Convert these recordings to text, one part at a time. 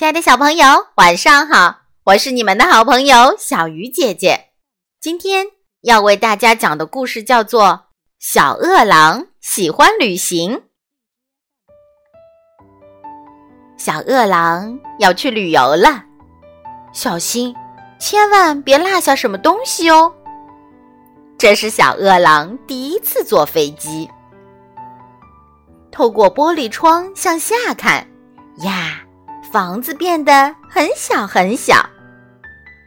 亲爱的小朋友，晚上好！我是你们的好朋友小鱼姐姐。今天要为大家讲的故事叫做《小饿狼喜欢旅行》。小饿狼要去旅游了，小心，千万别落下什么东西哦。这是小饿狼第一次坐飞机，透过玻璃窗向下看，呀！房子变得很小很小，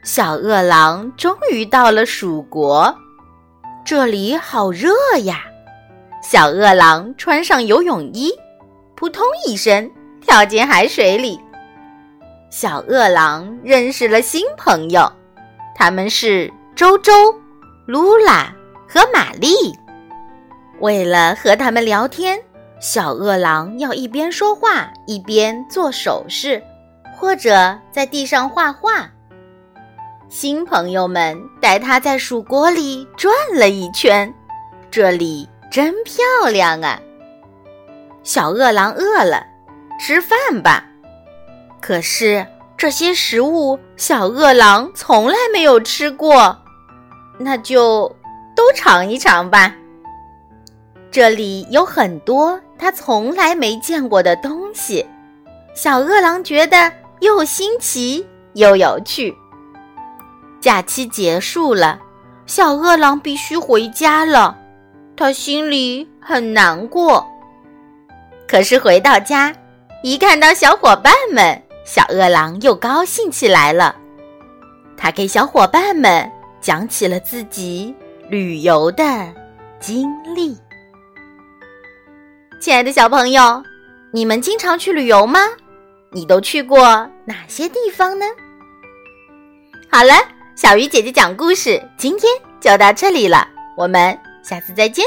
小饿狼终于到了蜀国，这里好热呀！小饿狼穿上游泳衣，扑通一声跳进海水里。小饿狼认识了新朋友，他们是周周、露拉和玛丽。为了和他们聊天。小饿狼要一边说话一边做手势，或者在地上画画。新朋友们带他在蜀国里转了一圈，这里真漂亮啊！小饿狼饿了，吃饭吧。可是这些食物小饿狼从来没有吃过，那就都尝一尝吧。这里有很多他从来没见过的东西，小饿狼觉得又新奇又有趣。假期结束了，小饿狼必须回家了，他心里很难过。可是回到家，一看到小伙伴们，小饿狼又高兴起来了。他给小伙伴们讲起了自己旅游的经历。亲爱的小朋友，你们经常去旅游吗？你都去过哪些地方呢？好了，小鱼姐姐讲故事，今天就到这里了，我们下次再见。